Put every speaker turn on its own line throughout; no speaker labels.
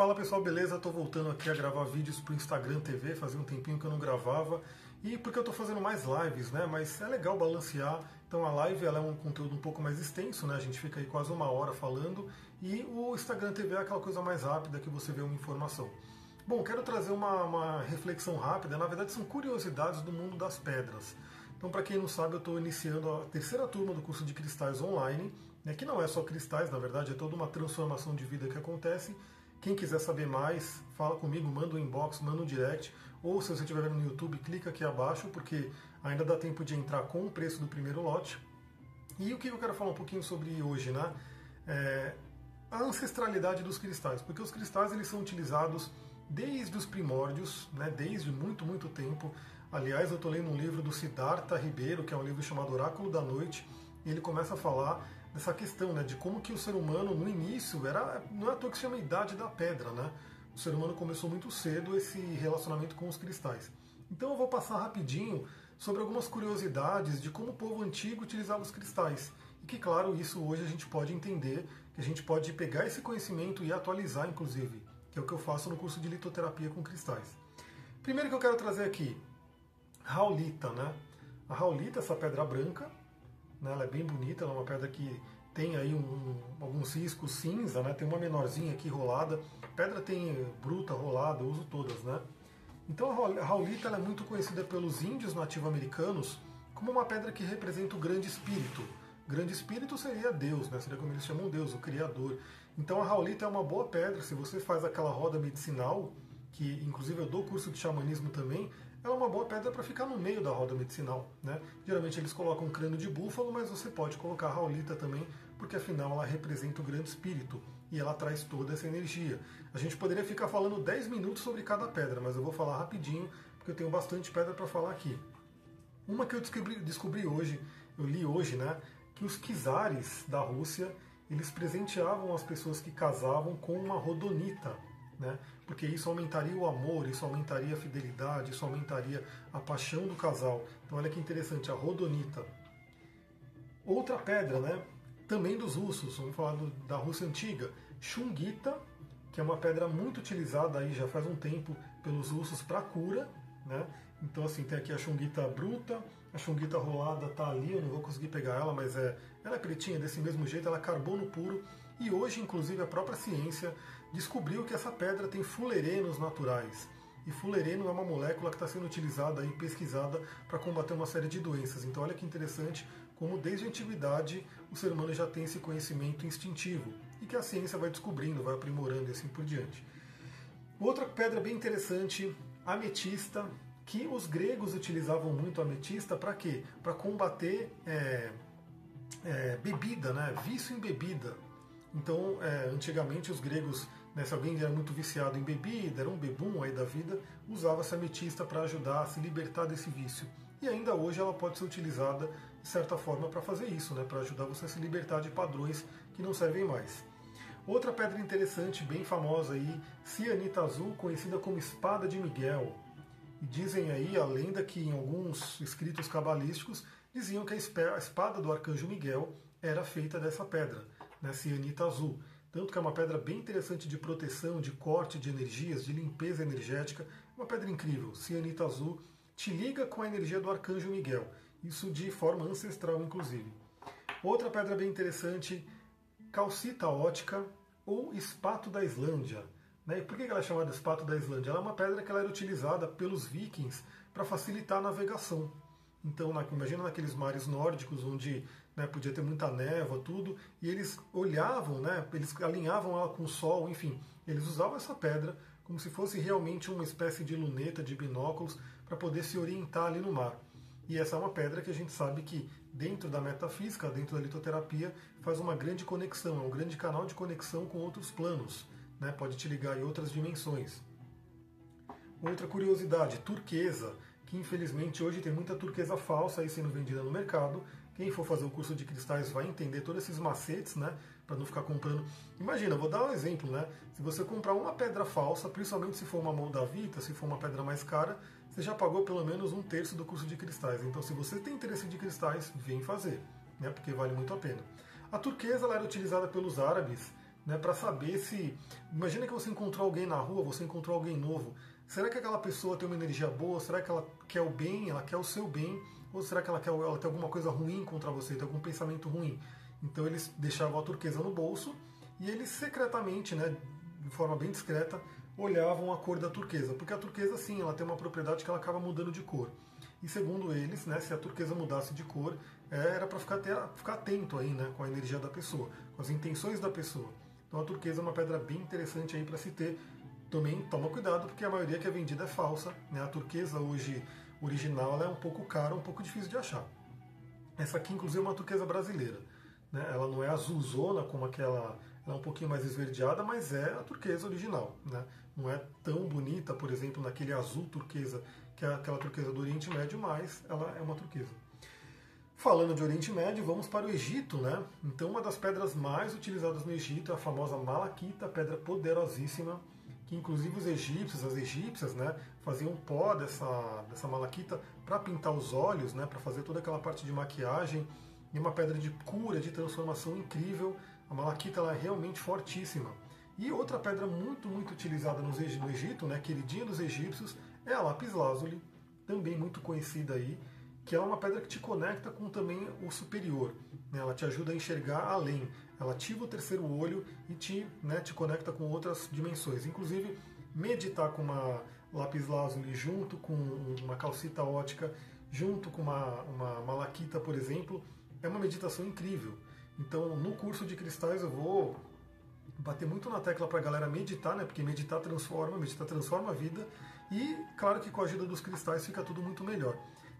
Fala pessoal, beleza? Estou voltando aqui a gravar vídeos para o Instagram TV, fazia um tempinho que eu não gravava. E porque eu estou fazendo mais lives, né? Mas é legal balancear. Então a live ela é um conteúdo um pouco mais extenso, né? A gente fica aí quase uma hora falando. E o Instagram TV é aquela coisa mais rápida que você vê uma informação. Bom, quero trazer uma, uma reflexão rápida. Na verdade, são curiosidades do mundo das pedras. Então, para quem não sabe, eu estou iniciando a terceira turma do curso de cristais online, né, que não é só cristais, na verdade, é toda uma transformação de vida que acontece. Quem quiser saber mais, fala comigo, manda um inbox, manda um direct, ou se você estiver vendo no YouTube, clica aqui abaixo, porque ainda dá tempo de entrar com o preço do primeiro lote. E o que eu quero falar um pouquinho sobre hoje, né? É a ancestralidade dos cristais, porque os cristais eles são utilizados desde os primórdios, né, desde muito, muito tempo. Aliás, eu estou lendo um livro do Siddhartha Ribeiro, que é um livro chamado Oráculo da Noite, e ele começa a falar dessa questão né, de como que o ser humano, no início, era não é à toa que se chama Idade da Pedra. Né? O ser humano começou muito cedo esse relacionamento com os cristais. Então eu vou passar rapidinho sobre algumas curiosidades de como o povo antigo utilizava os cristais. E que, claro, isso hoje a gente pode entender, que a gente pode pegar esse conhecimento e atualizar, inclusive que é o que eu faço no curso de litoterapia com cristais. Primeiro que eu quero trazer aqui, raulita, né? A raulita, essa pedra branca, né? ela é bem bonita, ela é uma pedra que tem aí um, alguns riscos cinza, né? Tem uma menorzinha aqui rolada. Pedra tem bruta, rolada, eu uso todas, né? Então a raulita é muito conhecida pelos índios nativo-americanos como uma pedra que representa o grande espírito, grande espírito seria Deus, né? seria como eles chamam Deus, o Criador. Então a Raulita é uma boa pedra, se você faz aquela roda medicinal, que inclusive eu dou curso de xamanismo também, é uma boa pedra para ficar no meio da roda medicinal. Né? Geralmente eles colocam um crânio de búfalo, mas você pode colocar a Raulita também, porque afinal ela representa o grande espírito e ela traz toda essa energia. A gente poderia ficar falando 10 minutos sobre cada pedra, mas eu vou falar rapidinho, porque eu tenho bastante pedra para falar aqui. Uma que eu descobri, descobri hoje, eu li hoje, né? que os czares da Rússia eles presenteavam as pessoas que casavam com uma rodonita, né? porque isso aumentaria o amor, isso aumentaria a fidelidade, isso aumentaria a paixão do casal. Então olha que interessante, a rodonita. Outra pedra, né? também dos russos, vamos falar do, da Rússia antiga, Chungita, que é uma pedra muito utilizada aí já faz um tempo pelos russos para cura, né? Então assim, tem aqui a chunguita bruta, a chunguita rolada está ali, eu não vou conseguir pegar ela, mas é, ela é pretinha desse mesmo jeito, ela é carbono puro, e hoje inclusive a própria ciência descobriu que essa pedra tem fulerenos naturais. E fulereno é uma molécula que está sendo utilizada e pesquisada para combater uma série de doenças. Então olha que interessante como desde a antiguidade o ser humano já tem esse conhecimento instintivo e que a ciência vai descobrindo, vai aprimorando e assim por diante. Outra pedra bem interessante ametista, que os gregos utilizavam muito ametista para quê? Para combater é, é, bebida, né? vício em bebida. Então, é, antigamente os gregos, né, se alguém era muito viciado em bebida, era um bebum aí da vida, usava essa ametista para ajudar a se libertar desse vício. E ainda hoje ela pode ser utilizada de certa forma para fazer isso, né, para ajudar você a se libertar de padrões que não servem mais. Outra pedra interessante, bem famosa aí, cianita azul, conhecida como espada de Miguel. E dizem aí a lenda que em alguns escritos cabalísticos diziam que a espada do arcanjo Miguel era feita dessa pedra, né, cianita azul. Tanto que é uma pedra bem interessante de proteção, de corte de energias, de limpeza energética. Uma pedra incrível, cianita azul, te liga com a energia do arcanjo Miguel. Isso de forma ancestral, inclusive. Outra pedra bem interessante, calcita ótica ou espato da Islândia. Né? Por que ela é chamada espato da Islândia? Ela é uma pedra que ela era utilizada pelos vikings para facilitar a navegação. Então, na, imagina naqueles mares nórdicos onde né, podia ter muita névoa, tudo, e eles olhavam, né, eles alinhavam ela com o sol, enfim, eles usavam essa pedra como se fosse realmente uma espécie de luneta, de binóculos, para poder se orientar ali no mar. E essa é uma pedra que a gente sabe que, dentro da metafísica, dentro da litoterapia, faz uma grande conexão, é um grande canal de conexão com outros planos, né? pode te ligar em outras dimensões. Outra curiosidade, turquesa, que infelizmente hoje tem muita turquesa falsa aí sendo vendida no mercado. Quem for fazer o curso de cristais vai entender todos esses macetes, né? Para não ficar comprando. Imagina, vou dar um exemplo, né? Se você comprar uma pedra falsa, principalmente se for uma moldavita, se for uma pedra mais cara, você já pagou pelo menos um terço do curso de cristais. Então, se você tem interesse de cristais, vem fazer, né? Porque vale muito a pena. A turquesa ela era utilizada pelos árabes né, para saber se. Imagina que você encontrou alguém na rua, você encontrou alguém novo. Será que aquela pessoa tem uma energia boa? Será que ela quer o bem? Ela quer o seu bem? Ou será que ela, quer, ela tem alguma coisa ruim contra você? Tem algum pensamento ruim? Então eles deixavam a turquesa no bolso e eles secretamente, né, de forma bem discreta, olhavam a cor da turquesa. Porque a turquesa, sim, ela tem uma propriedade que ela acaba mudando de cor. E segundo eles, né, se a turquesa mudasse de cor, é, era para ficar, ficar atento aí, né, com a energia da pessoa, com as intenções da pessoa. Então a turquesa é uma pedra bem interessante aí para se ter. Também toma cuidado porque a maioria que é vendida é falsa. Né? A turquesa hoje original é um pouco cara, um pouco difícil de achar. Essa aqui inclusive é uma turquesa brasileira. Né? Ela não é azulzona como aquela, ela é um pouquinho mais esverdeada, mas é a turquesa original. Né? Não é tão bonita, por exemplo, naquele azul turquesa que é aquela turquesa do Oriente Médio, mas ela é uma turquesa. Falando de Oriente Médio, vamos para o Egito, né? Então, uma das pedras mais utilizadas no Egito é a famosa malaquita, pedra poderosíssima, que inclusive os egípcios, as egípcias, né, faziam pó dessa, dessa malaquita para pintar os olhos, né, para fazer toda aquela parte de maquiagem. E uma pedra de cura, de transformação incrível. A malaquita ela é realmente fortíssima. E outra pedra muito, muito utilizada no Egito, né, queridinha dos egípcios, é a lápis lazuli, também muito conhecida aí, que é uma pedra que te conecta com também o superior. Né? Ela te ajuda a enxergar além. Ela ativa o terceiro olho e te, né, te conecta com outras dimensões. Inclusive, meditar com uma lápis lazuli junto com uma calcita ótica, junto com uma, uma malaquita, por exemplo, é uma meditação incrível. Então, no curso de cristais eu vou bater muito na tecla para a galera meditar, né? Porque meditar transforma, meditar transforma a vida. E claro que com a ajuda dos cristais fica tudo muito melhor.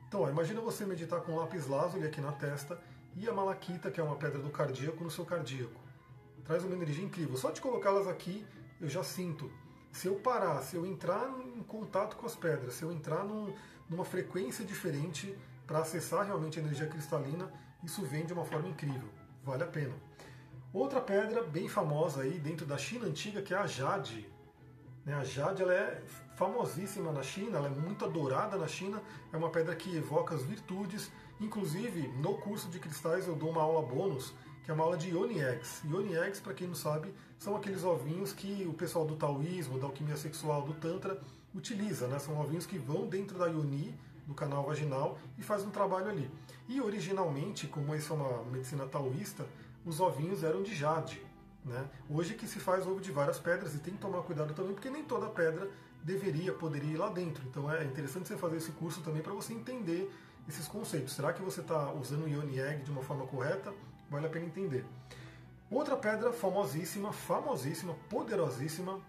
Então, ó, imagina você meditar com lápis lazuli aqui na testa e a malaquita, que é uma pedra do cardíaco, no seu cardíaco. Traz uma energia incrível. Só de colocá-las aqui, eu já sinto. Se eu parar, se eu entrar em contato com as pedras, se eu entrar num, numa frequência diferente para acessar realmente a energia cristalina, isso vem de uma forma incrível. Vale a pena. Outra pedra bem famosa aí dentro da China antiga, que é a jade. Né, a jade ela é famosíssima na China, ela é muito adorada na China, é uma pedra que evoca as virtudes. Inclusive, no curso de cristais eu dou uma aula bônus, que é uma aula de Yoni Eggs. Yoni Eggs, para quem não sabe, são aqueles ovinhos que o pessoal do taoísmo, da alquimia sexual, do Tantra, utiliza. Né? São ovinhos que vão dentro da Yoni, do canal vaginal, e faz um trabalho ali. E originalmente, como isso é uma medicina taoísta, os ovinhos eram de jade. Né? Hoje que se faz ovo de várias pedras e tem que tomar cuidado também, porque nem toda pedra deveria, poderia ir lá dentro. Então é interessante você fazer esse curso também para você entender esses conceitos. Será que você está usando o Yoni Egg de uma forma correta? Vale a pena entender. Outra pedra famosíssima, famosíssima, poderosíssima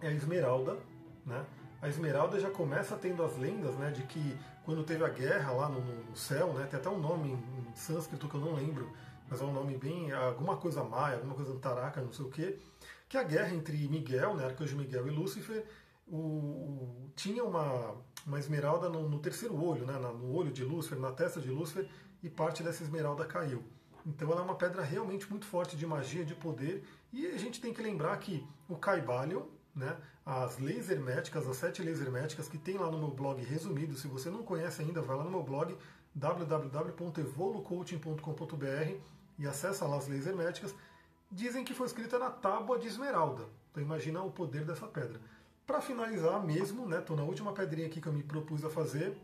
é a esmeralda. Né? A esmeralda já começa tendo as lendas né, de que quando teve a guerra lá no, no céu, né, tem até um nome em, sânscrito que eu não lembro, mas é um nome bem. alguma coisa maia, alguma coisa antaraca, não sei o quê, que a guerra entre Miguel, né, Arcanjo Miguel e Lúcifer, o, tinha uma, uma esmeralda no, no terceiro olho, né, no olho de Lúcifer, na testa de Lúcifer, e parte dessa esmeralda caiu. Então ela é uma pedra realmente muito forte de magia, de poder, e a gente tem que lembrar que o Caibalion, né, as leis herméticas, as sete leis herméticas que tem lá no meu blog resumido, se você não conhece ainda, vai lá no meu blog www.evolucoaching.com.br e acessa lá as leis herméticas, dizem que foi escrita na tábua de esmeralda. Então imagina o poder dessa pedra. Para finalizar mesmo, né, tô na última pedrinha aqui que eu me propus a fazer,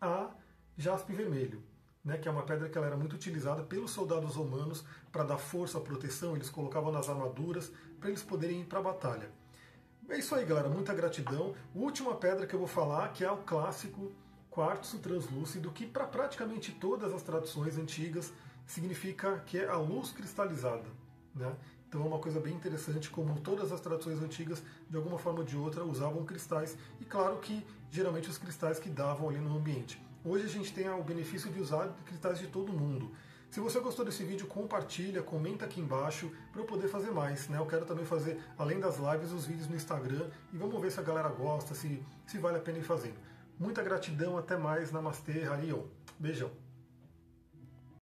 a jaspe vermelho, né, que é uma pedra que ela era muito utilizada pelos soldados romanos para dar força, proteção, eles colocavam nas armaduras para eles poderem ir para a batalha. É isso aí, galera, muita gratidão. Última pedra que eu vou falar, que é o clássico quartzo translúcido, que para praticamente todas as traduções antigas significa que é a luz cristalizada. Né? Então é uma coisa bem interessante como todas as traduções antigas, de alguma forma ou de outra, usavam cristais. E claro que geralmente os cristais que davam ali no ambiente. Hoje a gente tem o benefício de usar cristais de todo mundo. Se você gostou desse vídeo, compartilha, comenta aqui embaixo para eu poder fazer mais. Né? Eu quero também fazer, além das lives, os vídeos no Instagram e vamos ver se a galera gosta, se, se vale a pena ir fazendo. Muita gratidão, até mais, Namastê, Harion. Beijão.